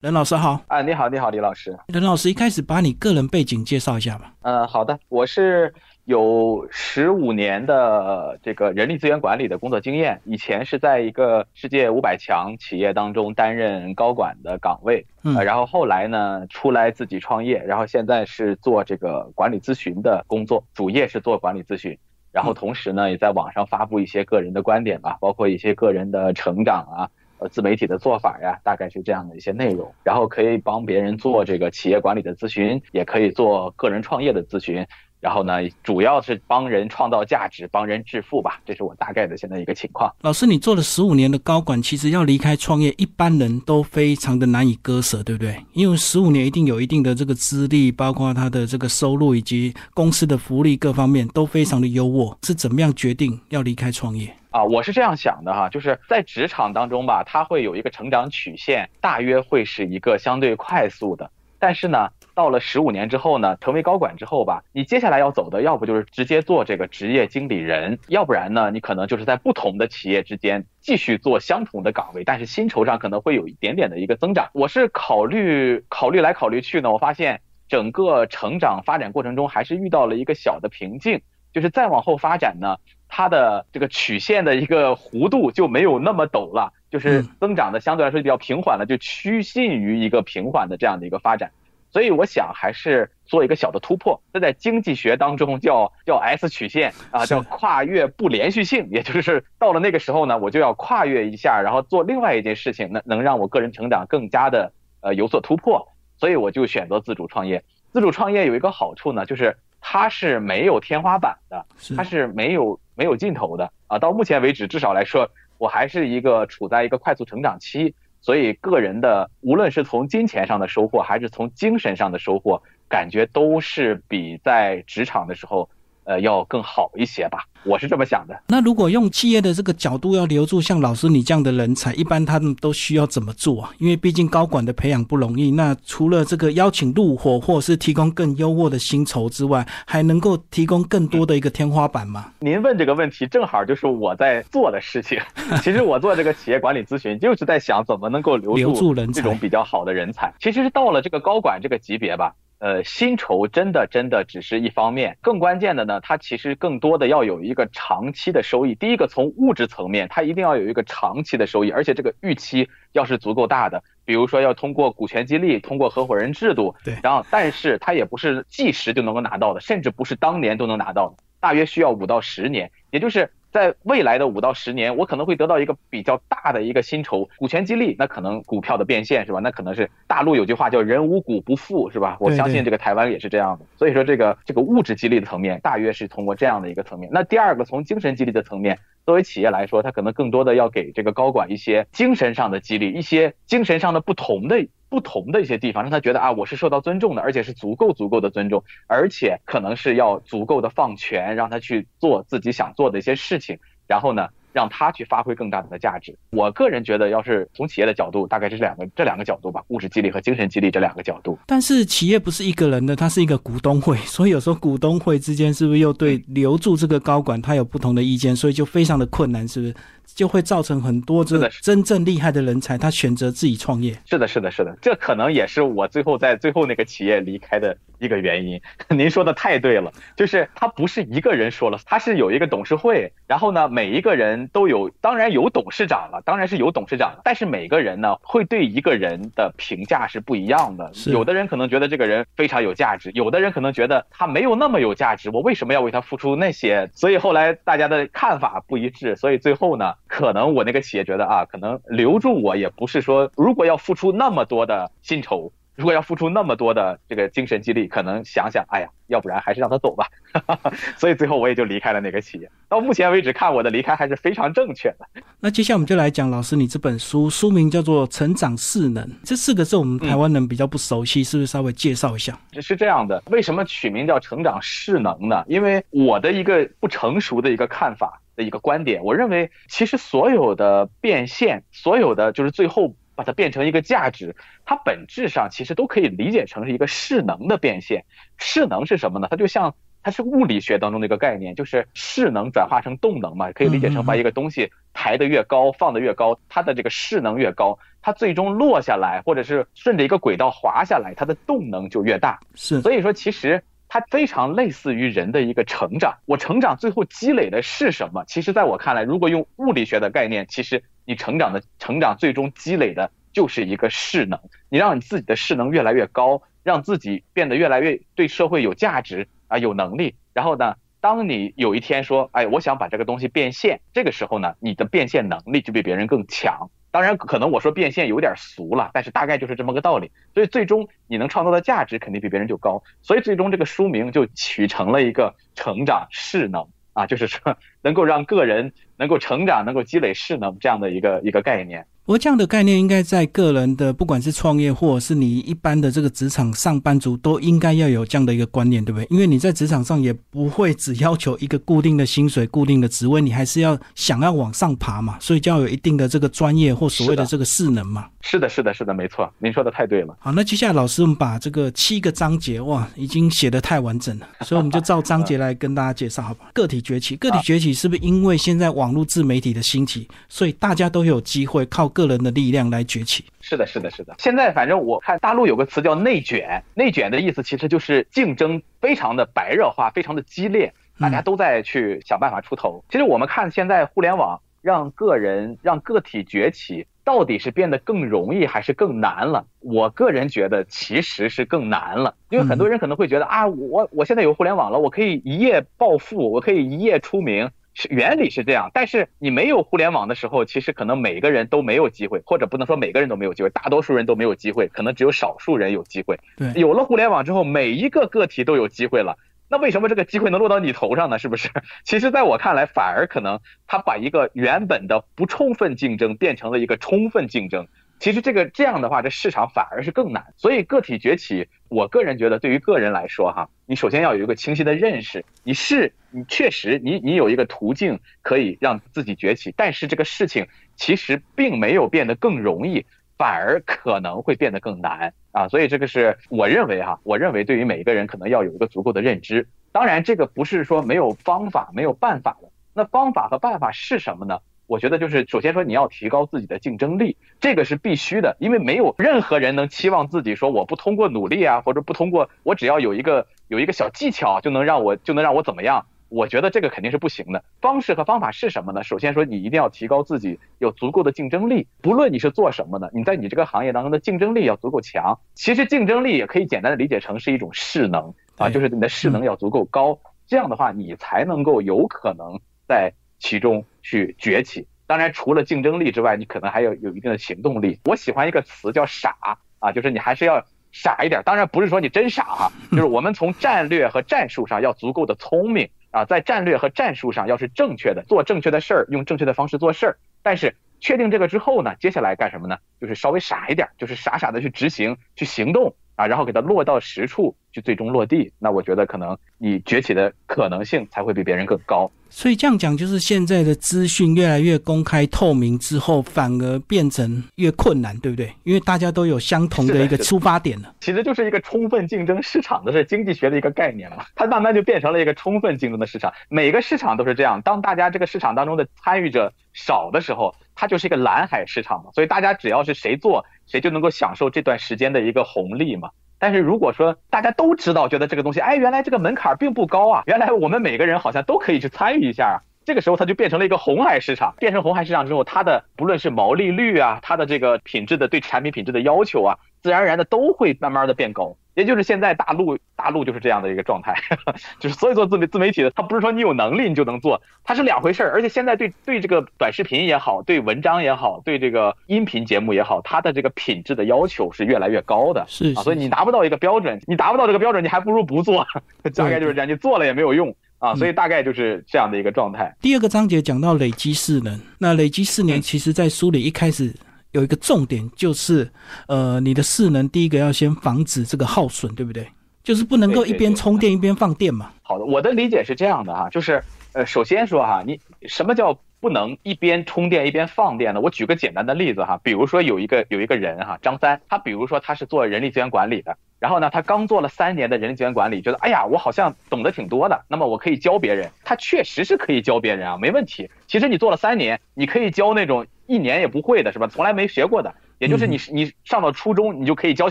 任老师好，啊，你好，你好，李老师。任老师一开始把你个人背景介绍一下吧。呃，好的，我是有十五年的这个人力资源管理的工作经验，以前是在一个世界五百强企业当中担任高管的岗位，呃，然后后来呢出来自己创业，然后现在是做这个管理咨询的工作，主业是做管理咨询。然后同时呢，也在网上发布一些个人的观点吧，包括一些个人的成长啊，呃，自媒体的做法呀，大概是这样的一些内容。然后可以帮别人做这个企业管理的咨询，也可以做个人创业的咨询。然后呢，主要是帮人创造价值，帮人致富吧，这是我大概的现在一个情况。老师，你做了十五年的高管，其实要离开创业，一般人都非常的难以割舍，对不对？因为十五年一定有一定的这个资历，包括他的这个收入以及公司的福利各方面都非常的优渥，是怎么样决定要离开创业啊？我是这样想的哈，就是在职场当中吧，它会有一个成长曲线，大约会是一个相对快速的，但是呢。到了十五年之后呢，成为高管之后吧，你接下来要走的，要不就是直接做这个职业经理人，要不然呢，你可能就是在不同的企业之间继续做相同的岗位，但是薪酬上可能会有一点点的一个增长。我是考虑考虑来考虑去呢，我发现整个成长发展过程中还是遇到了一个小的瓶颈，就是再往后发展呢，它的这个曲线的一个弧度就没有那么陡了，就是增长的相对来说比较平缓了，就趋近于一个平缓的这样的一个发展。所以我想还是做一个小的突破，这在经济学当中叫叫 S 曲线啊，叫跨越不连续性，也就是到了那个时候呢，我就要跨越一下，然后做另外一件事情，能能让我个人成长更加的呃有所突破，所以我就选择自主创业。自主创业有一个好处呢，就是它是没有天花板的，它是没有没有尽头的啊。到目前为止，至少来说，我还是一个处在一个快速成长期。所以，个人的无论是从金钱上的收获，还是从精神上的收获，感觉都是比在职场的时候。呃，要更好一些吧，我是这么想的。那如果用企业的这个角度要留住像老师你这样的人才，一般他们都需要怎么做啊？因为毕竟高管的培养不容易。那除了这个邀请入伙，或者是提供更优渥的薪酬之外，还能够提供更多的一个天花板吗？您问这个问题，正好就是我在做的事情。其实我做这个企业管理咨询，就是在想怎么能够留住这种比较好的人才。其实是到了这个高管这个级别吧。呃，薪酬真的真的只是一方面，更关键的呢，它其实更多的要有一个长期的收益。第一个，从物质层面，它一定要有一个长期的收益，而且这个预期要是足够大的，比如说要通过股权激励，通过合伙人制度，对，然后但是它也不是即时就能够拿到的，甚至不是当年都能拿到的，大约需要五到十年，也就是。在未来的五到十年，我可能会得到一个比较大的一个薪酬，股权激励，那可能股票的变现是吧？那可能是大陆有句话叫“人无股不富”是吧？我相信这个台湾也是这样的。所以说这个这个物质激励的层面，大约是通过这样的一个层面。那第二个从精神激励的层面，作为企业来说，它可能更多的要给这个高管一些精神上的激励，一些精神上的不同的。不同的一些地方，让他觉得啊，我是受到尊重的，而且是足够足够的尊重，而且可能是要足够的放权，让他去做自己想做的一些事情，然后呢？让他去发挥更大的价值。我个人觉得，要是从企业的角度，大概这是两个这两个角度吧，物质激励和精神激励这两个角度。但是企业不是一个人的，它是一个股东会，所以有时候股东会之间是不是又对留住这个高管他有不同的意见，所以就非常的困难，是不是？就会造成很多这真正厉害的人才他选择自己创业。是的，是的，是的，这可能也是我最后在最后那个企业离开的一个原因。您说的太对了，就是他不是一个人说了，他是有一个董事会，然后呢，每一个人。都有，当然有董事长了，当然是有董事长，但是每个人呢，会对一个人的评价是不一样的。有的人可能觉得这个人非常有价值，有的人可能觉得他没有那么有价值。我为什么要为他付出那些？所以后来大家的看法不一致，所以最后呢，可能我那个企业觉得啊，可能留住我也不是说，如果要付出那么多的薪酬。如果要付出那么多的这个精神激励，可能想想，哎呀，要不然还是让他走吧。所以最后我也就离开了那个企业。到目前为止，看我的离开还是非常正确的。那接下来我们就来讲老师你这本书，书名叫做《成长势能》，这四个字我们台湾人比较不熟悉，是不是稍微介绍一下？是这样的，为什么取名叫成长势能呢？因为我的一个不成熟的一个看法的一个观点，我认为其实所有的变现，所有的就是最后。把它变成一个价值，它本质上其实都可以理解成是一个势能的变现。势能是什么呢？它就像它是物理学当中的一个概念，就是势能转化成动能嘛，可以理解成把一个东西抬得越高，放得越高，它的这个势能越高，它最终落下来，或者是顺着一个轨道滑下来，它的动能就越大。是，所以说其实它非常类似于人的一个成长。我成长最后积累的是什么？其实在我看来，如果用物理学的概念，其实你成长的成长最终积累的就是一个势能，你让你自己的势能越来越高，让自己变得越来越对社会有价值。啊，有能力，然后呢，当你有一天说，哎，我想把这个东西变现，这个时候呢，你的变现能力就比别人更强。当然，可能我说变现有点俗了，但是大概就是这么个道理。所以最终你能创造的价值肯定比别人就高。所以最终这个书名就取成了一个成长势能啊，就是说能够让个人能够成长，能够积累势能这样的一个一个概念。不过这样的概念应该在个人的，不管是创业或者是你一般的这个职场上班族，都应该要有这样的一个观念，对不对？因为你在职场上也不会只要求一个固定的薪水、固定的职位，你还是要想要往上爬嘛，所以就要有一定的这个专业或所谓的这个势能嘛。是的，是的，是的，没错，您说的太对了。好，那接下来老师，我们把这个七个章节，哇，已经写的太完整了，所以我们就照章节来跟大家介绍，好吧？个体崛起，个体崛起是不是因为现在网络自媒体的兴起，所以大家都有机会靠个人的力量来？崛起是的，是的，是的。现在反正我看大陆有个词叫内卷，内卷的意思其实就是竞争非常的白热化，非常的激烈，大家都在去想办法出头。其实我们看现在互联网让个人让个体崛起，到底是变得更容易还是更难了？我个人觉得其实是更难了，因为很多人可能会觉得啊，我我现在有互联网了，我可以一夜暴富，我可以一夜出名。是原理是这样，但是你没有互联网的时候，其实可能每个人都没有机会，或者不能说每个人都没有机会，大多数人都没有机会，可能只有少数人有机会。对，有了互联网之后，每一个个体都有机会了。那为什么这个机会能落到你头上呢？是不是？其实，在我看来，反而可能他把一个原本的不充分竞争变成了一个充分竞争。其实这个这样的话，这市场反而是更难。所以个体崛起，我个人觉得，对于个人来说，哈，你首先要有一个清晰的认识，你是你确实你你有一个途径可以让自己崛起，但是这个事情其实并没有变得更容易，反而可能会变得更难啊。所以这个是我认为哈，我认为对于每一个人可能要有一个足够的认知。当然，这个不是说没有方法、没有办法的。那方法和办法是什么呢？我觉得就是，首先说你要提高自己的竞争力，这个是必须的，因为没有任何人能期望自己说我不通过努力啊，或者不通过我只要有一个有一个小技巧就能让我就能让我怎么样？我觉得这个肯定是不行的。方式和方法是什么呢？首先说你一定要提高自己有足够的竞争力，不论你是做什么的，你在你这个行业当中的竞争力要足够强。其实竞争力也可以简单的理解成是一种势能啊，就是你的势能要足够高，这样的话你才能够有可能在。其中去崛起，当然除了竞争力之外，你可能还有有一定的行动力。我喜欢一个词叫傻啊，就是你还是要傻一点。当然不是说你真傻哈，就是我们从战略和战术上要足够的聪明啊，在战略和战术上要是正确的，做正确的事儿，用正确的方式做事儿。但是确定这个之后呢，接下来干什么呢？就是稍微傻一点，就是傻傻的去执行、去行动啊，然后给它落到实处，去最终落地。那我觉得可能你崛起的可能性才会比别人更高。所以这样讲，就是现在的资讯越来越公开透明之后，反而变成越困难，对不对？因为大家都有相同的一个出发点了。其实就是一个充分竞争市场的是经济学的一个概念嘛，它慢慢就变成了一个充分竞争的市场。每个市场都是这样，当大家这个市场当中的参与者少的时候，它就是一个蓝海市场嘛。所以大家只要是谁做，谁就能够享受这段时间的一个红利嘛。但是如果说大家都知道，觉得这个东西，哎，原来这个门槛并不高啊，原来我们每个人好像都可以去参与一下啊，这个时候它就变成了一个红海市场。变成红海市场之后，它的不论是毛利率啊，它的这个品质的对产品品质的要求啊，自然而然的都会慢慢的变高。也就是现在大陆大陆就是这样的一个状态，就是所以做自媒自媒体的，他不是说你有能力你就能做，它是两回事儿。而且现在对对这个短视频也好，对文章也好，对这个音频节目也好，它的这个品质的要求是越来越高的。是啊，所以你达不到一个标准，你达不到这个标准，你还不如不做。大概就是这样，你做了也没有用啊。所以大概就是这样的一个状态。第二个章节讲到累积势能，那累积四年，其实在书里一开始。有一个重点就是，呃，你的势能第一个要先防止这个耗损，对不对？就是不能够一边充电一边放电嘛。好的，我的理解是这样的哈，就是呃，首先说哈，你什么叫不能一边充电一边放电的？我举个简单的例子哈，比如说有一个有一个人哈，张三，他比如说他是做人力资源管理的，然后呢，他刚做了三年的人力资源管理，觉得哎呀，我好像懂得挺多的，那么我可以教别人。他确实是可以教别人啊，没问题。其实你做了三年，你可以教那种一年也不会的，是吧？从来没学过的，也就是你你上到初中，你就可以教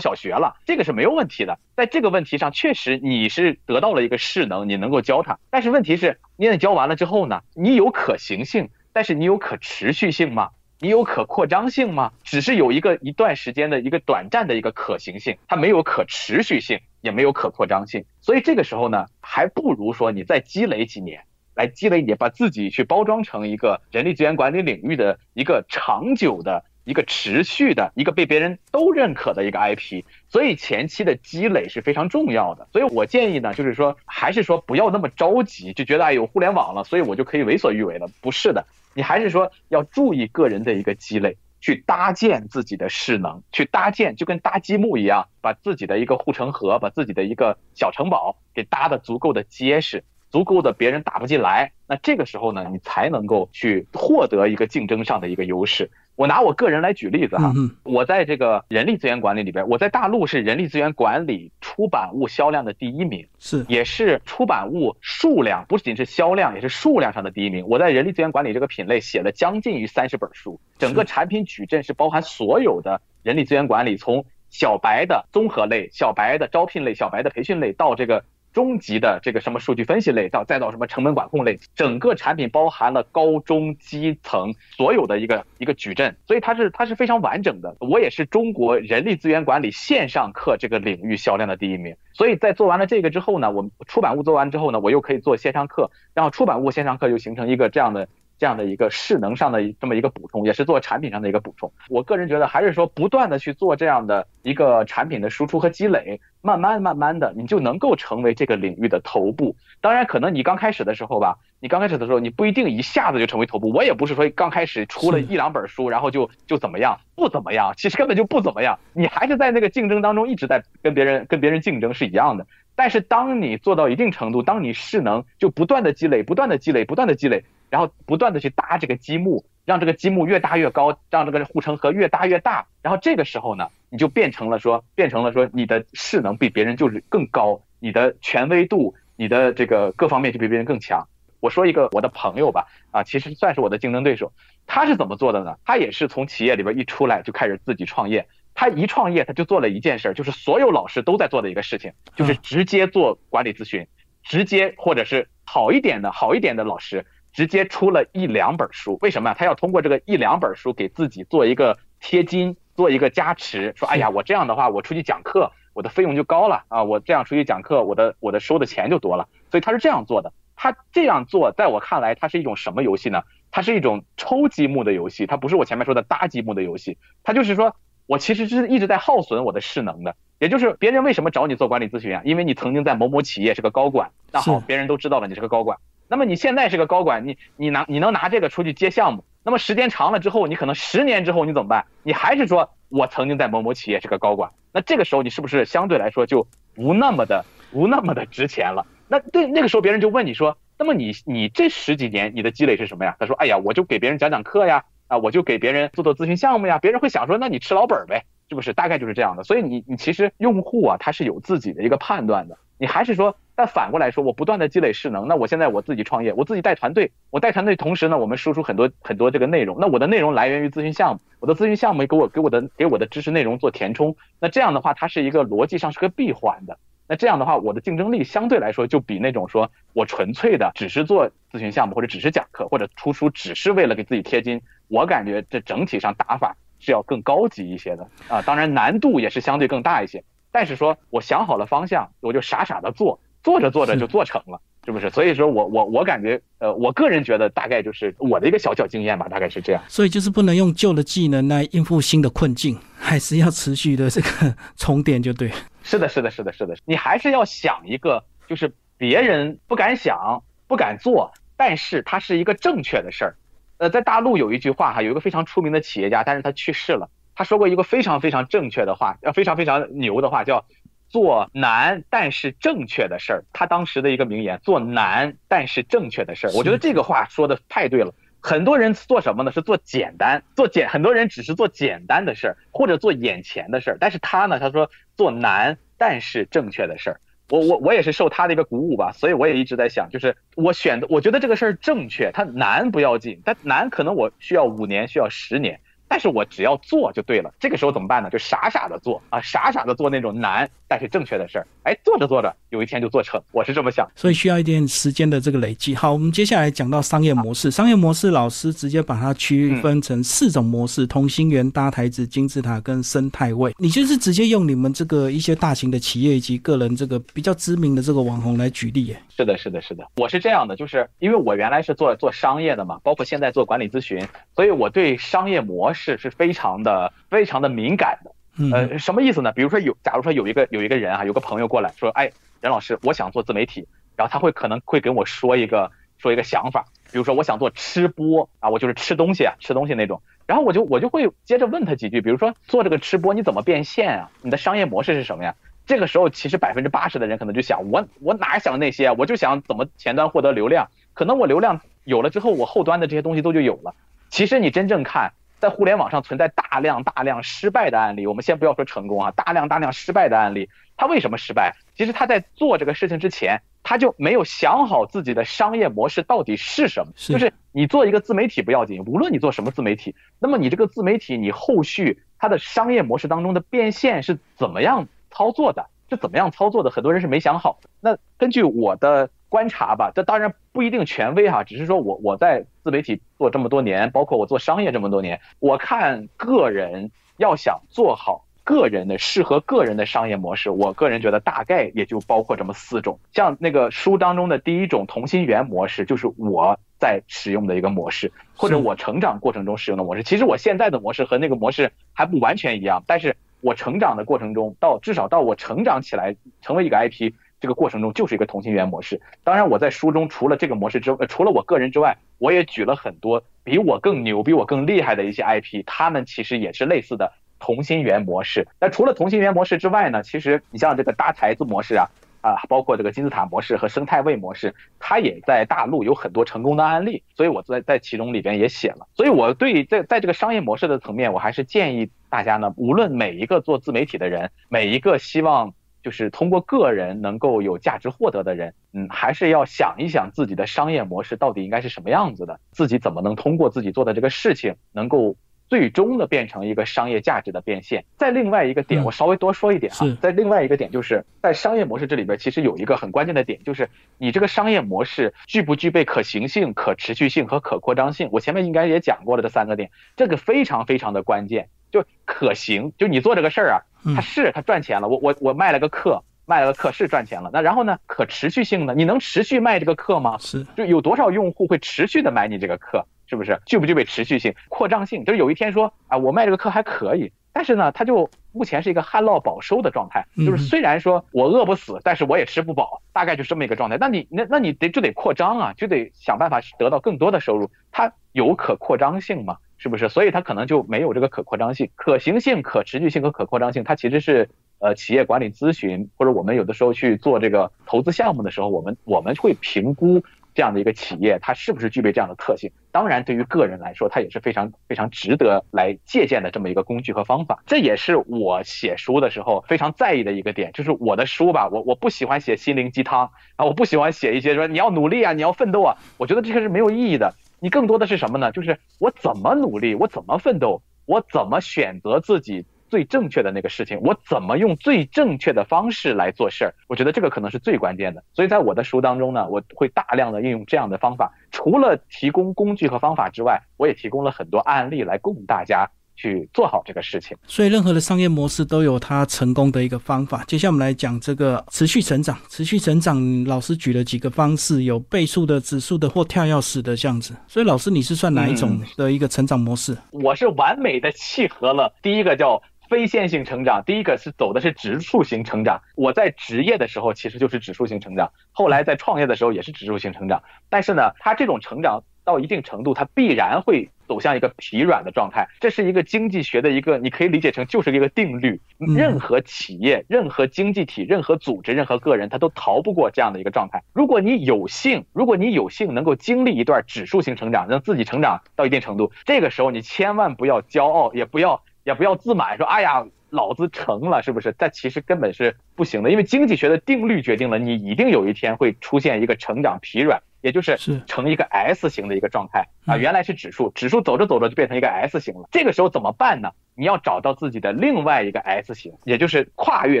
小学了，这个是没有问题的。在这个问题上，确实你是得到了一个势能，你能够教他。但是问题是，你也教完了之后呢，你有可行性，但是你有可持续性吗？你有可扩张性吗？只是有一个一段时间的一个短暂的一个可行性，它没有可持续性，也没有可扩张性。所以这个时候呢，还不如说你再积累几年，来积累你，把自己去包装成一个人力资源管理领域的一个长久的、一个持续的、一个被别人都认可的一个 IP。所以前期的积累是非常重要的。所以我建议呢，就是说，还是说不要那么着急，就觉得哎有互联网了，所以我就可以为所欲为了。不是的。你还是说要注意个人的一个积累，去搭建自己的势能，去搭建，就跟搭积木一样，把自己的一个护城河，把自己的一个小城堡给搭的足够的结实，足够的别人打不进来。那这个时候呢，你才能够去获得一个竞争上的一个优势。我拿我个人来举例子哈，我在这个人力资源管理里边，我在大陆是人力资源管理出版物销量的第一名，是也是出版物数量，不仅是销量，也是数量上的第一名。我在人力资源管理这个品类写了将近于三十本书，整个产品矩阵是包含所有的人力资源管理，从小白的综合类、小白的招聘类、小白的培训类到这个。中级的这个什么数据分析类，到再到什么成本管控类，整个产品包含了高中基层所有的一个一个矩阵，所以它是它是非常完整的。我也是中国人力资源管理线上课这个领域销量的第一名。所以在做完了这个之后呢，我们出版物做完之后呢，我又可以做线上课，然后出版物线上课就形成一个这样的。这样的一个势能上的这么一个补充，也是做产品上的一个补充。我个人觉得，还是说不断的去做这样的一个产品的输出和积累，慢慢慢慢的，你就能够成为这个领域的头部。当然，可能你刚开始的时候吧，你刚开始的时候，你不一定一下子就成为头部。我也不是说刚开始出了一两本书，然后就就怎么样，不怎么样，其实根本就不怎么样。你还是在那个竞争当中一直在跟别人跟别人竞争是一样的。但是当你做到一定程度，当你势能就不断的积累，不断的积累，不断的积累。然后不断的去搭这个积木，让这个积木越搭越高，让这个护城河越搭越大。然后这个时候呢，你就变成了说，变成了说，你的势能比别人就是更高，你的权威度，你的这个各方面就比别人更强。我说一个我的朋友吧，啊，其实算是我的竞争对手。他是怎么做的呢？他也是从企业里边一出来就开始自己创业。他一创业，他就做了一件事儿，就是所有老师都在做的一个事情，就是直接做管理咨询，直接或者是好一点的好一点的老师。直接出了一两本书，为什么呀？他要通过这个一两本书给自己做一个贴金，做一个加持，说，哎呀，我这样的话，我出去讲课，我的费用就高了啊，我这样出去讲课，我的我的收的钱就多了。所以他是这样做的。他这样做，在我看来，它是一种什么游戏呢？它是一种抽积木的游戏，它不是我前面说的搭积木的游戏。它就是说我其实是一直在耗损我的势能的，也就是别人为什么找你做管理咨询啊？因为你曾经在某某企业是个高管，那好，别人都知道了你是个高管。那么你现在是个高管，你你拿你能拿这个出去接项目，那么时间长了之后，你可能十年之后你怎么办？你还是说我曾经在某某企业是个高管，那这个时候你是不是相对来说就不那么的不那么的值钱了？那对那个时候别人就问你说，那么你你这十几年你的积累是什么呀？他说，哎呀，我就给别人讲讲课呀，啊，我就给别人做做咨询项目呀。别人会想说，那你吃老本呗，是不是？大概就是这样的。所以你你其实用户啊，他是有自己的一个判断的。你还是说，但反过来说，我不断的积累势能，那我现在我自己创业，我自己带团队，我带团队同时呢，我们输出很多很多这个内容，那我的内容来源于咨询项目，我的咨询项目给我给我的给我的知识内容做填充，那这样的话，它是一个逻辑上是个闭环的，那这样的话，我的竞争力相对来说就比那种说我纯粹的只是做咨询项目或者只是讲课或者出书只是为了给自己贴金，我感觉这整体上打法是要更高级一些的啊，当然难度也是相对更大一些。但是说，我想好了方向，我就傻傻的做，做着做着就做成了，是不是？所以说我我我感觉，呃，我个人觉得大概就是我的一个小小经验吧，大概是这样。所以就是不能用旧的技能来应付新的困境，还是要持续的这个重点，就对。是的，是的，是的，是的，你还是要想一个，就是别人不敢想、不敢做，但是它是一个正确的事儿。呃，在大陆有一句话哈，有一个非常出名的企业家，但是他去世了。他说过一个非常非常正确的话，要非常非常牛的话，叫做难但是正确的事儿。他当时的一个名言：做难但是正确的事儿。我觉得这个话说的太对了。很多人做什么呢？是做简单，做简。很多人只是做简单的事儿，或者做眼前的事儿。但是他呢，他说做难但是正确的事儿。我我我也是受他的一个鼓舞吧，所以我也一直在想，就是我选的，我觉得这个事儿正确，它难不要紧，但难可能我需要五年，需要十年。但是我只要做就对了，这个时候怎么办呢？就傻傻的做啊，傻傻的做那种难但是正确的事儿。哎，做着做着，有一天就做成。我是这么想，所以需要一点时间的这个累积。好，我们接下来讲到商业模式。商业模式，老师直接把它区分成四种模式：同心圆、搭台子、金字塔跟生态位。你就是直接用你们这个一些大型的企业以及个人这个比较知名的这个网红来举例。耶。是的，是的，是的。我是这样的，就是因为我原来是做做商业的嘛，包括现在做管理咨询，所以我对商业模式是非常。的非常的敏感的，呃，什么意思呢？比如说有，假如说有一个有一个人啊，有个朋友过来说，哎，任老师，我想做自媒体，然后他会可能会跟我说一个说一个想法，比如说我想做吃播啊，我就是吃东西啊，吃东西那种，然后我就我就会接着问他几句，比如说做这个吃播你怎么变现啊？你的商业模式是什么呀？这个时候其实百分之八十的人可能就想，我我哪想那些啊？我就想怎么前端获得流量，可能我流量有了之后，我后端的这些东西都就有了。其实你真正看。在互联网上存在大量大量失败的案例，我们先不要说成功啊，大量大量失败的案例，他为什么失败？其实他在做这个事情之前，他就没有想好自己的商业模式到底是什么。就是你做一个自媒体不要紧，无论你做什么自媒体，那么你这个自媒体你后续它的商业模式当中的变现是怎么样操作的？是怎么样操作的？很多人是没想好。那根据我的。观察吧，这当然不一定权威哈，只是说我我在自媒体做这么多年，包括我做商业这么多年，我看个人要想做好个人的适合个人的商业模式，我个人觉得大概也就包括这么四种。像那个书当中的第一种同心圆模式，就是我在使用的一个模式，或者我成长过程中使用的模式。其实我现在的模式和那个模式还不完全一样，但是我成长的过程中，到至少到我成长起来成为一个 IP。这个过程中就是一个同心圆模式。当然，我在书中除了这个模式之，呃，除了我个人之外，我也举了很多比我更牛、比我更厉害的一些 IP，他们其实也是类似的同心圆模式。那除了同心圆模式之外呢，其实你像这个搭台子模式啊，啊，包括这个金字塔模式和生态位模式，它也在大陆有很多成功的案例。所以我在在其中里边也写了。所以我对在在这个商业模式的层面，我还是建议大家呢，无论每一个做自媒体的人，每一个希望。就是通过个人能够有价值获得的人，嗯，还是要想一想自己的商业模式到底应该是什么样子的，自己怎么能通过自己做的这个事情，能够最终的变成一个商业价值的变现。在另外一个点，我稍微多说一点啊，在另外一个点，就是在商业模式这里边，其实有一个很关键的点，就是你这个商业模式具不具备可行性、可持续性和可扩张性。我前面应该也讲过了这三个点，这个非常非常的关键。就可行，就你做这个事儿啊，它是它赚钱了。我我我卖了个课，卖了个课是赚钱了。那然后呢，可持续性呢？你能持续卖这个课吗？是，就有多少用户会持续的买你这个课？是不是具不具备持续性、扩张性？就是有一天说啊，我卖这个课还可以，但是呢，它就目前是一个旱涝保收的状态。就是虽然说我饿不死，但是我也吃不饱，大概就这么一个状态。那你那那你得就得扩张啊，就得想办法得到更多的收入。它有可扩张性吗？是不是？所以它可能就没有这个可扩张性、可行性、可持续性和可扩张性。它其实是呃企业管理咨询或者我们有的时候去做这个投资项目的时候，我们我们会评估这样的一个企业它是不是具备这样的特性。当然，对于个人来说，它也是非常非常值得来借鉴的这么一个工具和方法。这也是我写书的时候非常在意的一个点，就是我的书吧，我我不喜欢写心灵鸡汤啊，我不喜欢写一些说你要努力啊，你要奋斗啊，我觉得这个是没有意义的。你更多的是什么呢？就是我怎么努力，我怎么奋斗，我怎么选择自己最正确的那个事情，我怎么用最正确的方式来做事儿。我觉得这个可能是最关键的。所以在我的书当中呢，我会大量的运用这样的方法，除了提供工具和方法之外，我也提供了很多案例来供大家。去做好这个事情，所以任何的商业模式都有它成功的一个方法。接下来我们来讲这个持续成长。持续成长，老师举了几个方式，有倍数的、指数的或跳跃式的这样子。所以老师，你是算哪一种的一个成长模式？我是完美的契合了第一个叫非线性成长，第一个是走的是指数型成长。我在职业的时候其实就是指数型成长，后来在创业的时候也是指数型成长。但是呢，它这种成长。到一定程度，它必然会走向一个疲软的状态。这是一个经济学的一个，你可以理解成就是一个定律。任何企业、任何经济体、任何组织、任何个人，他都逃不过这样的一个状态。如果你有幸，如果你有幸能够经历一段指数型成长，让自己成长到一定程度，这个时候你千万不要骄傲，也不要也不要自满，说哎呀。老子成了，是不是？但其实根本是不行的，因为经济学的定律决定了你一定有一天会出现一个成长疲软。也就是成一个 S 型的一个状态啊，原来是指数，指数走着走着就变成一个 S 型了。这个时候怎么办呢？你要找到自己的另外一个 S 型，也就是跨越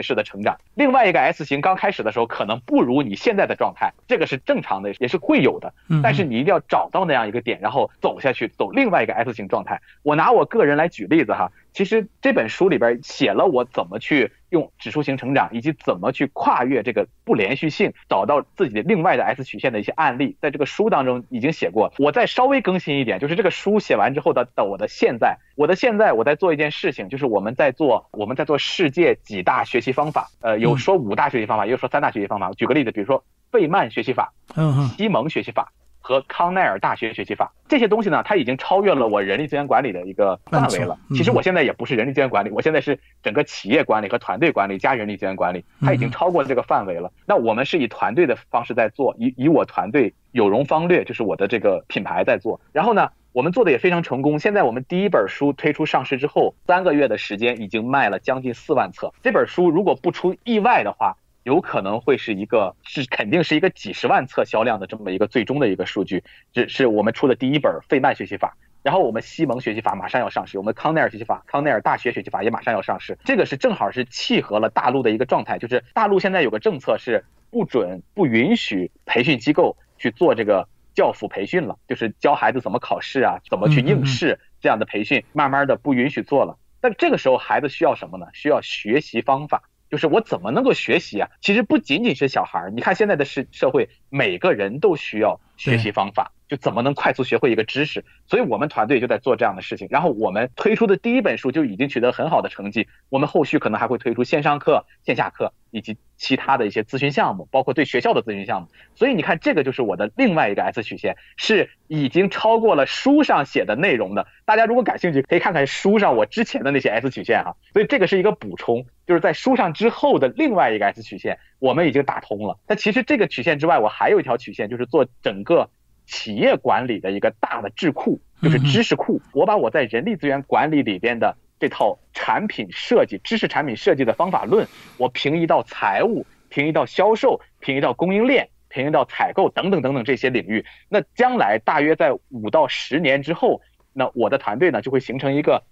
式的成长。另外一个 S 型刚开始的时候可能不如你现在的状态，这个是正常的，也是会有的。但是你一定要找到那样一个点，然后走下去，走另外一个 S 型状态。我拿我个人来举例子哈，其实这本书里边写了我怎么去。用指数型成长以及怎么去跨越这个不连续性，找到自己的另外的 S 曲线的一些案例，在这个书当中已经写过。我再稍微更新一点，就是这个书写完之后的的我的现在，我的现在我在做一件事情，就是我们在做我们在做世界几大学习方法，呃，有说五大学习方法，也有说三大学习方法。举个例子，比如说费曼学习法，嗯西蒙学习法。和康奈尔大学学习法这些东西呢，它已经超越了我人力资源管理的一个范围了。其实我现在也不是人力资源管理，我现在是整个企业管理和团队管理加人力资源管理，它已经超过了这个范围了。那我们是以团队的方式在做，以以我团队有容方略就是我的这个品牌在做。然后呢，我们做的也非常成功。现在我们第一本书推出上市之后，三个月的时间已经卖了将近四万册。这本书如果不出意外的话。有可能会是一个，是肯定是一个几十万册销量的这么一个最终的一个数据。这是我们出的第一本费曼学习法，然后我们西蒙学习法马上要上市，我们康奈尔学习法、康奈尔大学学习法也马上要上市。这个是正好是契合了大陆的一个状态，就是大陆现在有个政策是不准、不允许培训机构去做这个教辅培训了，就是教孩子怎么考试啊，怎么去应试这样的培训，慢慢的不允许做了。但这个时候孩子需要什么呢？需要学习方法。就是我怎么能够学习啊？其实不仅仅是小孩儿，你看现在的社社会，每个人都需要学习方法。就怎么能快速学会一个知识？所以我们团队就在做这样的事情。然后我们推出的第一本书就已经取得很好的成绩。我们后续可能还会推出线上课、线下课以及其他的一些咨询项目，包括对学校的咨询项目。所以你看，这个就是我的另外一个 S 曲线，是已经超过了书上写的内容的。大家如果感兴趣，可以看看书上我之前的那些 S 曲线哈。所以这个是一个补充，就是在书上之后的另外一个 S 曲线，我们已经打通了。但其实这个曲线之外，我还有一条曲线，就是做整个。企业管理的一个大的智库就是知识库，我把我在人力资源管理里边的这套产品设计、知识产品设计的方法论，我平移到财务、平移到销售、平移到供应链、平移到采购等等等等这些领域。那将来大约在五到十年之后，那我的团队呢就会形成一个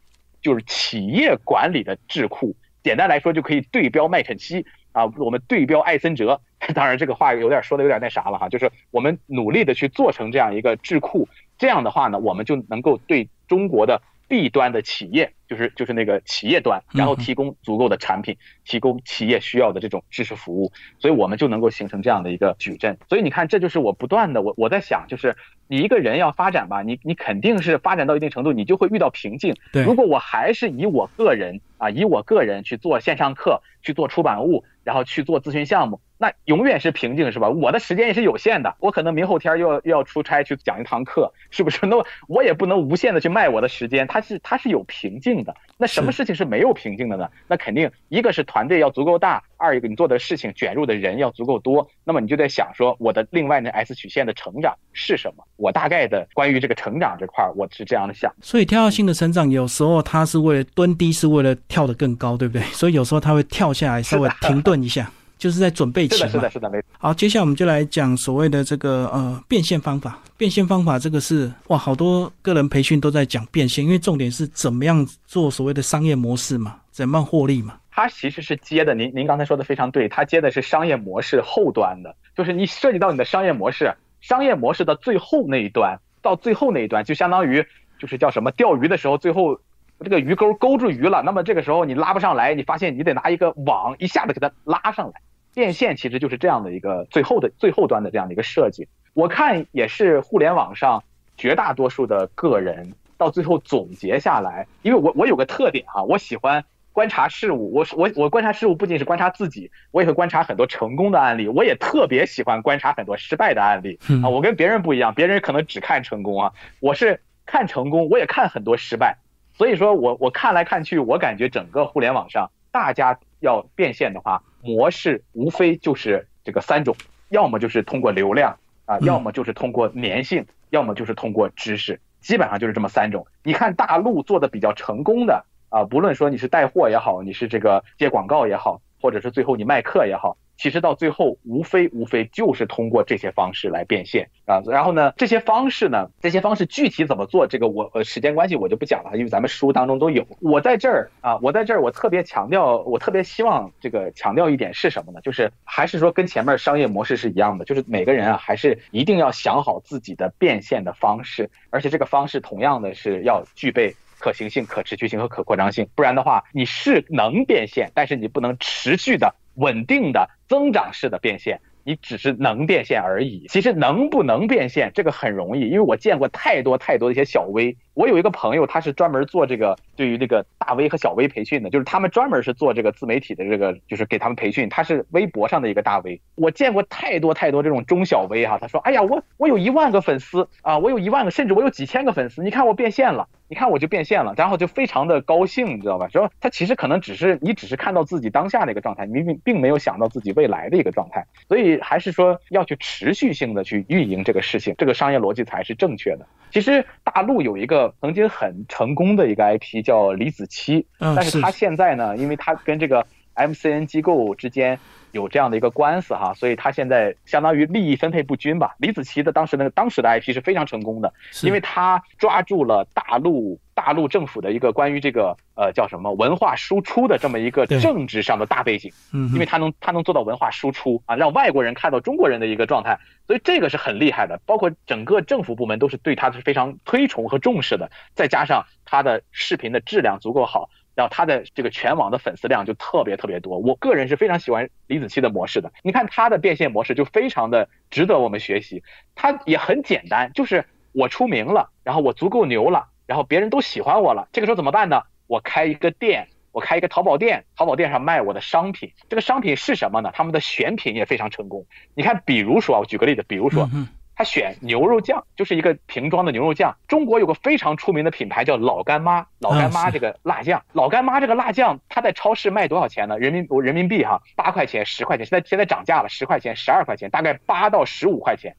就是企业管理的智库。简单来说，就可以对标麦肯锡。啊，我们对标艾森哲，当然这个话有点说的有点那啥了哈，就是我们努力的去做成这样一个智库，这样的话呢，我们就能够对中国的。弊端的企业就是就是那个企业端，然后提供足够的产品，提供企业需要的这种知识服务，所以我们就能够形成这样的一个矩阵。所以你看，这就是我不断的我我在想，就是你一个人要发展吧，你你肯定是发展到一定程度，你就会遇到瓶颈。对，如果我还是以我个人啊，以我个人去做线上课，去做出版物，然后去做咨询项目。那永远是瓶颈是吧？我的时间也是有限的，我可能明后天又要又要出差去讲一堂课，是不是？那我也不能无限的去卖我的时间，它是它是有瓶颈的。那什么事情是没有瓶颈的呢？那肯定一个是团队要足够大，二一个你做的事情卷入的人要足够多。那么你就在想说，我的另外那 S 曲线的成长是什么？我大概的关于这个成长这块，我是这样的想。所以跳跃性的成长有时候它是为了蹲低，是为了跳得更高，对不对？所以有时候它会跳下来，稍微停顿一下。就是在准备期嘛。是的，是的，没错。好，接下来我们就来讲所谓的这个呃变现方法。变现方法这个是哇，好多个人培训都在讲变现，因为重点是怎么样做所谓的商业模式嘛，怎么样获利嘛。它其实是接的，您您刚才说的非常对，它接的是商业模式后端的，就是你涉及到你的商业模式，商业模式的最后那一端，到最后那一端就相当于就是叫什么钓鱼的时候，最后这个鱼钩勾住鱼了，那么这个时候你拉不上来，你发现你得拿一个网一下子给它拉上来。变现其实就是这样的一个最后的最后端的这样的一个设计，我看也是互联网上绝大多数的个人到最后总结下来，因为我我有个特点哈，我喜欢观察事物，我我我观察事物不仅是观察自己，我也会观察很多成功的案例，我也特别喜欢观察很多失败的案例啊，我跟别人不一样，别人可能只看成功啊，我是看成功，我也看很多失败，所以说我我看来看去，我感觉整个互联网上大家要变现的话。模式无非就是这个三种，要么就是通过流量啊，要么就是通过粘性，要么就是通过知识，基本上就是这么三种。你看大陆做的比较成功的啊，不论说你是带货也好，你是这个接广告也好，或者是最后你卖课也好。其实到最后，无非无非就是通过这些方式来变现啊。然后呢，这些方式呢，这些方式具体怎么做，这个我呃时间关系我就不讲了，因为咱们书当中都有。我在这儿啊，我在这儿我特别强调，我特别希望这个强调一点是什么呢？就是还是说跟前面商业模式是一样的，就是每个人啊还是一定要想好自己的变现的方式，而且这个方式同样的是要具备可行性、可持续性和可扩张性，不然的话你是能变现，但是你不能持续的。稳定的增长式的变现，你只是能变现而已。其实能不能变现，这个很容易，因为我见过太多太多的一些小微。我有一个朋友，他是专门做这个对于这个大 V 和小 V 培训的，就是他们专门是做这个自媒体的这个，就是给他们培训。他是微博上的一个大 V。我见过太多太多这种中小 V 哈，他说：“哎呀，我我有一万个粉丝啊，我有一万个，甚至我有几千个粉丝，你看我变现了。”你看我就变现了，然后就非常的高兴，你知道吧？说他其实可能只是你只是看到自己当下的一个状态，你并并没有想到自己未来的一个状态，所以还是说要去持续性的去运营这个事情，这个商业逻辑才是正确的。其实大陆有一个曾经很成功的一个 IP 叫李子柒，但是他现在呢，因为他跟这个 MCN 机构之间。有这样的一个官司哈，所以他现在相当于利益分配不均吧。李子柒的当时那个当时的 IP 是非常成功的，因为他抓住了大陆大陆政府的一个关于这个呃叫什么文化输出的这么一个政治上的大背景，嗯，因为他能他能做到文化输出啊，让外国人看到中国人的一个状态，所以这个是很厉害的。包括整个政府部门都是对他是非常推崇和重视的，再加上他的视频的质量足够好。然后他的这个全网的粉丝量就特别特别多，我个人是非常喜欢李子柒的模式的。你看他的变现模式就非常的值得我们学习，他也很简单，就是我出名了，然后我足够牛了，然后别人都喜欢我了，这个时候怎么办呢？我开一个店，我开一个淘宝店，淘宝店上卖我的商品，这个商品是什么呢？他们的选品也非常成功。你看，比如说，我举个例子，比如说。他选牛肉酱，就是一个瓶装的牛肉酱。中国有个非常出名的品牌叫老干妈，老干妈这个辣酱，老干妈这个辣酱，它在超市卖多少钱呢？人民人民币哈，八块钱、十块钱，现在现在涨价了，十块钱、十二块钱，大概八到十五块钱，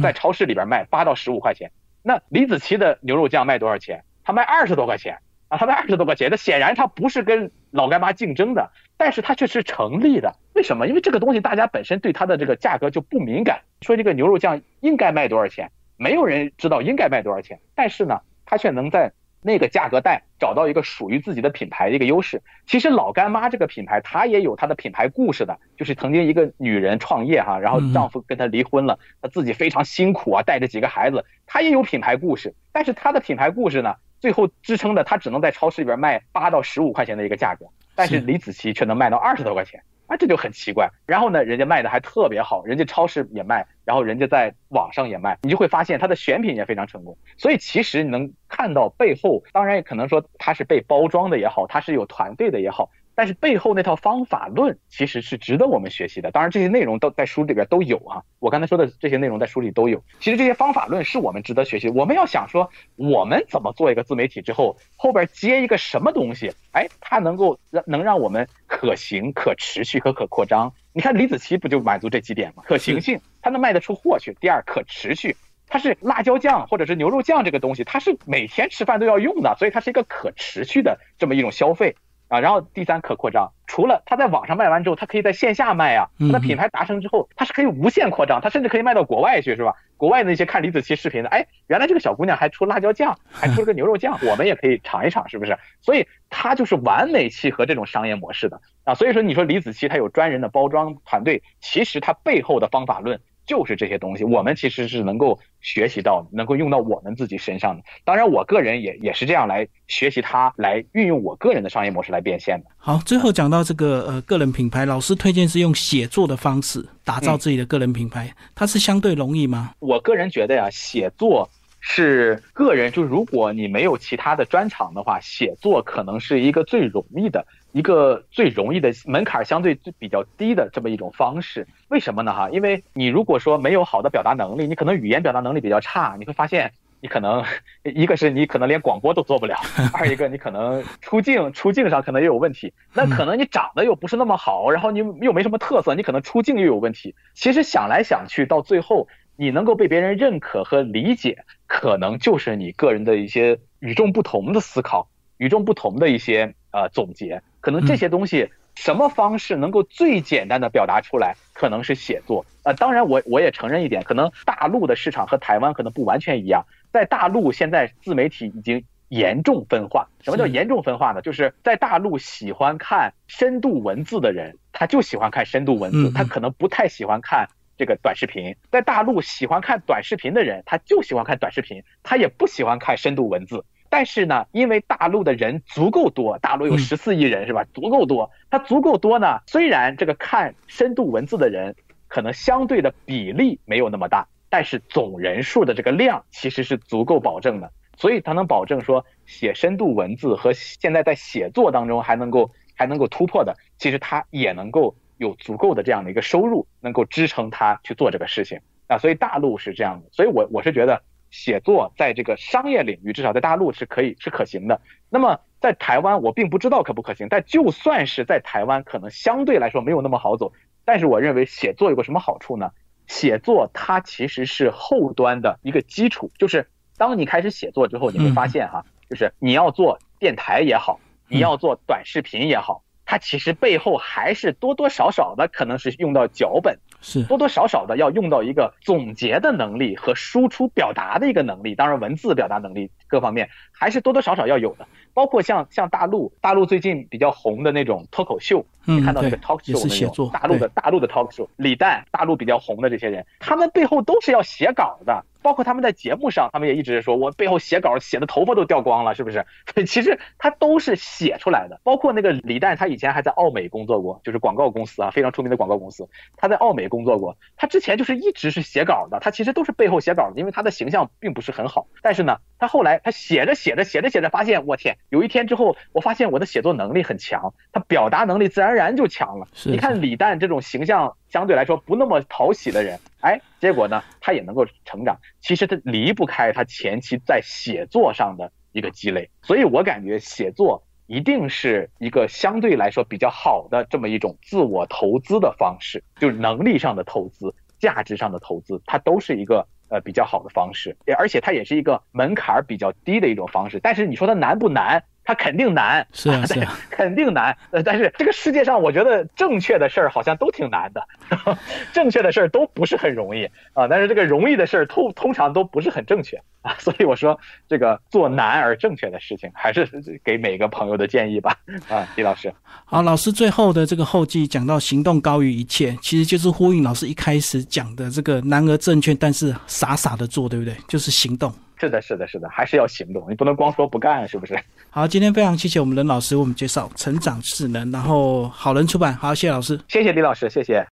在超市里边卖八到十五块钱。那李子柒的牛肉酱卖多少钱？他卖二十多块钱。啊，他卖二十多块钱，那显然他不是跟老干妈竞争的，但是它却是成立的。为什么？因为这个东西大家本身对它的这个价格就不敏感。说这个牛肉酱应该卖多少钱，没有人知道应该卖多少钱，但是呢，它却能在那个价格带找到一个属于自己的品牌的一个优势。其实老干妈这个品牌，它也有它的品牌故事的，就是曾经一个女人创业哈，然后丈夫跟她离婚了，她自己非常辛苦啊，带着几个孩子，她也有品牌故事，但是她的品牌故事呢？最后支撑的，他只能在超市里边卖八到十五块钱的一个价格，但是李子柒却能卖到二十多块钱，啊，这就很奇怪。然后呢，人家卖的还特别好，人家超市也卖，然后人家在网上也卖，你就会发现他的选品也非常成功。所以其实你能看到背后，当然也可能说他是被包装的也好，他是有团队的也好。但是背后那套方法论其实是值得我们学习的。当然，这些内容都在书里边都有啊。我刚才说的这些内容在书里都有。其实这些方法论是我们值得学习。我们要想说，我们怎么做一个自媒体之后，后边接一个什么东西，哎，它能够让能让我们可行、可持续和可扩张。你看李子柒不就满足这几点吗？可行性，它能卖得出货去；第二，可持续，它是辣椒酱或者是牛肉酱这个东西，它是每天吃饭都要用的，所以它是一个可持续的这么一种消费。啊，然后第三可扩张，除了他在网上卖完之后，他可以在线下卖啊。他的品牌达成之后，他是可以无限扩张，他甚至可以卖到国外去，是吧？国外那些看李子柒视频的，哎，原来这个小姑娘还出辣椒酱，还出了个牛肉酱，我们也可以尝一尝，是不是？所以他就是完美契合这种商业模式的啊。所以说，你说李子柒他有专人的包装团队，其实他背后的方法论。就是这些东西，我们其实是能够学习到，能够用到我们自己身上的。当然，我个人也也是这样来学习它，来运用我个人的商业模式来变现的。好，最后讲到这个呃个人品牌，老师推荐是用写作的方式打造自己的个人品牌，它是相对容易吗？我个人觉得呀，写作是个人就如果你没有其他的专长的话，写作可能是一个最容易的。一个最容易的门槛相对最比较低的这么一种方式，为什么呢？哈，因为你如果说没有好的表达能力，你可能语言表达能力比较差，你会发现你可能 一个是你可能连广播都做不了，二一个你可能出镜出镜上可能也有问题，那可能你长得又不是那么好，然后你又没什么特色，你可能出镜又有问题。其实想来想去，到最后你能够被别人认可和理解，可能就是你个人的一些与众不同的思考。与众不同的一些呃总结。可能这些东西什么方式能够最简单的表达出来，可能是写作。呃，当然我我也承认一点，可能大陆的市场和台湾可能不完全一样。在大陆现在自媒体已经严重分化。什么叫严重分化呢？就是在大陆喜欢看深度文字的人，他就喜欢看深度文字，他可能不太喜欢看这个短视频。在大陆喜欢看短视频的人，他就喜欢看短视频，他也不喜欢看深度文字。但是呢，因为大陆的人足够多，大陆有十四亿人是吧？足够多，它足够多呢。虽然这个看深度文字的人可能相对的比例没有那么大，但是总人数的这个量其实是足够保证的。所以它能保证说写深度文字和现在在写作当中还能够还能够突破的，其实它也能够有足够的这样的一个收入，能够支撑他去做这个事情啊。所以大陆是这样的，所以我我是觉得。写作在这个商业领域，至少在大陆是可以是可行的。那么在台湾，我并不知道可不可行。但就算是在台湾，可能相对来说没有那么好走。但是我认为写作有个什么好处呢？写作它其实是后端的一个基础，就是当你开始写作之后，你会发现哈，就是你要做电台也好，你要做短视频也好，它其实背后还是多多少少的可能是用到脚本。是多多少少的要用到一个总结的能力和输出表达的一个能力，当然文字表达能力各方面还是多多少少要有的。包括像像大陆，大陆最近比较红的那种脱口秀，你看到那个 talk show 那种大陆的大陆的 talk show，李诞，大陆比较红的这些人，他们背后都是要写稿的。包括他们在节目上，他们也一直说，我背后写稿写的头发都掉光了，是不是？其实他都是写出来的。包括那个李诞，他以前还在奥美工作过，就是广告公司啊，非常出名的广告公司。他在奥美工作过，他之前就是一直是写稿的，他其实都是背后写稿的，因为他的形象并不是很好。但是呢，他后来他写着写着写着写着，发现我天，有一天之后，我发现我的写作能力很强，他表达能力自然而然就强了。你看李诞这种形象。相对来说不那么讨喜的人，哎，结果呢，他也能够成长。其实他离不开他前期在写作上的一个积累，所以我感觉写作一定是一个相对来说比较好的这么一种自我投资的方式，就是能力上的投资、价值上的投资，它都是一个呃比较好的方式，而且它也是一个门槛比较低的一种方式。但是你说它难不难？它肯定难，是啊，是啊，肯定难。呃，但是这个世界上，我觉得正确的事儿好像都挺难的，正确的事儿都不是很容易啊。但是这个容易的事儿通通常都不是很正确啊。所以我说，这个做难而正确的事情，还是给每个朋友的建议吧。啊，李老师，好，老师最后的这个后记讲到行动高于一切，其实就是呼应老师一开始讲的这个难而正确，但是傻傻的做，对不对？就是行动。是的，是的，是的，还是要行动，你不能光说不干，是不是？好，今天非常谢谢我们任老师为我们介绍《成长智能》，然后好人出版，好，谢谢老师，谢谢李老师，谢谢。